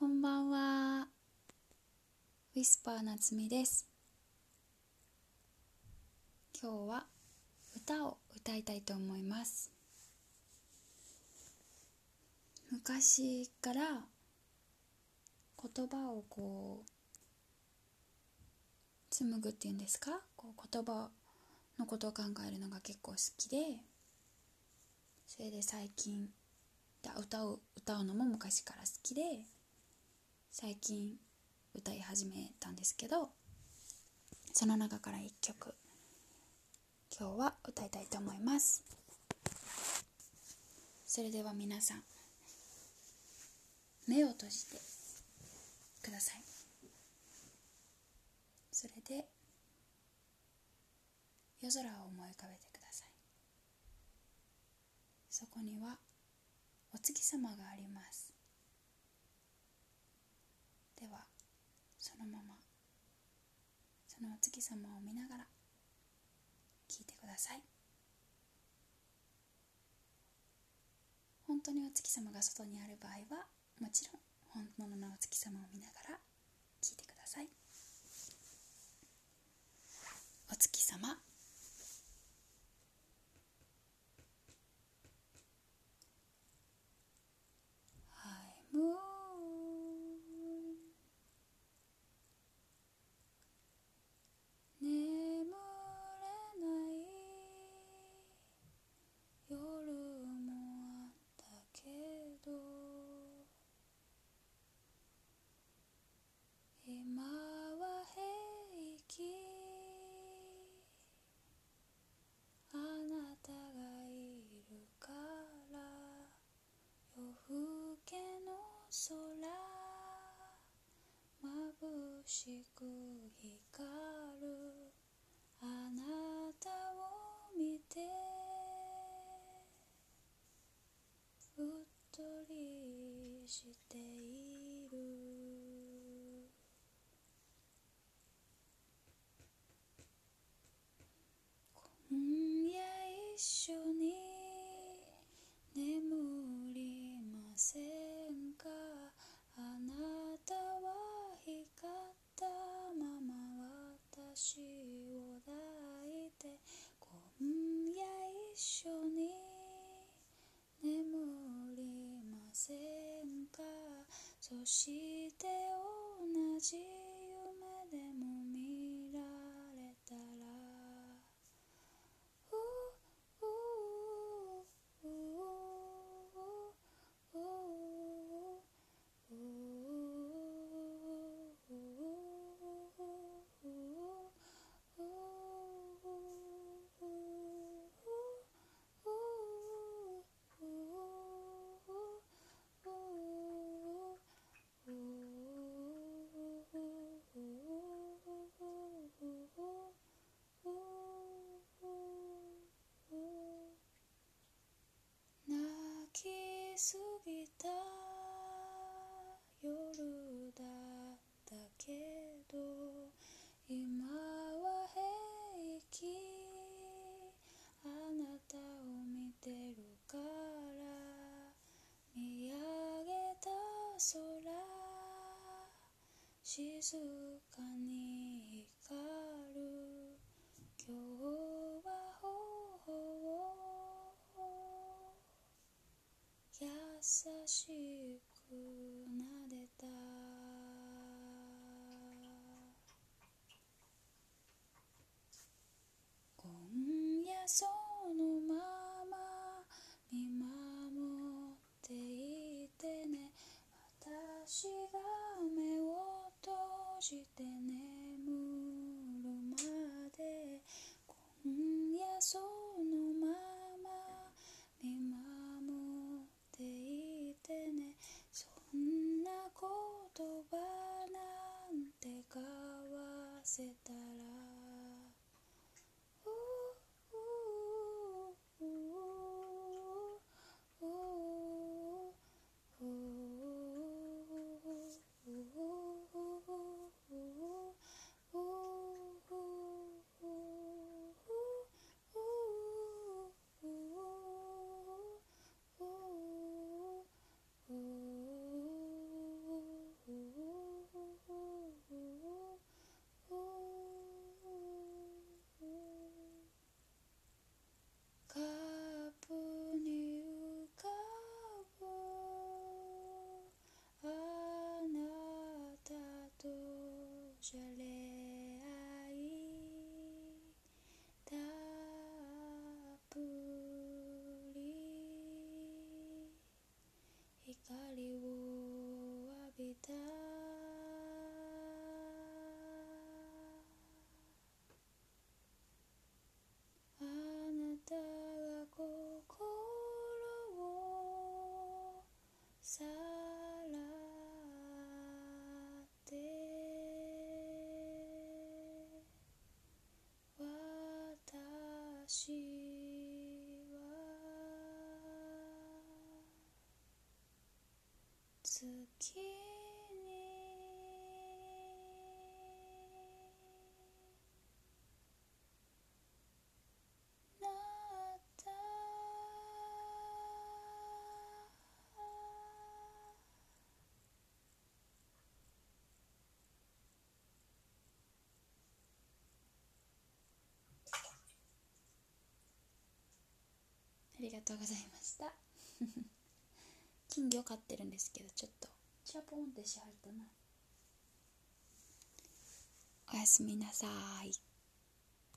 こんばんは。ウィスパーなつみです。今日は歌を歌いたいと思います。昔から言葉をこう紡ぐっていうんですか？こう言葉のことを考えるのが結構好きでそれで最近歌を歌うのも昔から好きで最近歌い始めたんですけどその中から一曲今日は歌いたいと思います。それでは皆さん目を閉じてください。それで夜空を思い浮かべてください。そこにはお月様がありますではそのまま。そのお月様を見ながら聞いてください。本当にお月様が外にある場合はもちろん本物のお月様を見ながら聞いてください。お月様 High moon 眠れない夜もあったけど今は平気あなたがいるから夜更けの空眩しく光るあなたを見てうっとりしている今夜一緒に眠りませんかあなたは光ったまま私を抱いて今夜一緒に眠りませんか？そして同じ夢でも見られたら泣きすぎた夜だったけど今は平気あなたを見てるから見上げた空静かに光る。今日は頬を優しく撫でた。今夜そ閉じて眠るまで今夜そのまま見守っていてねそんな言葉なんて交わせたら「きになったありがとうございました。金魚飼ってるんですけどちょっと。チャポンってしはったな。おやすみなさい。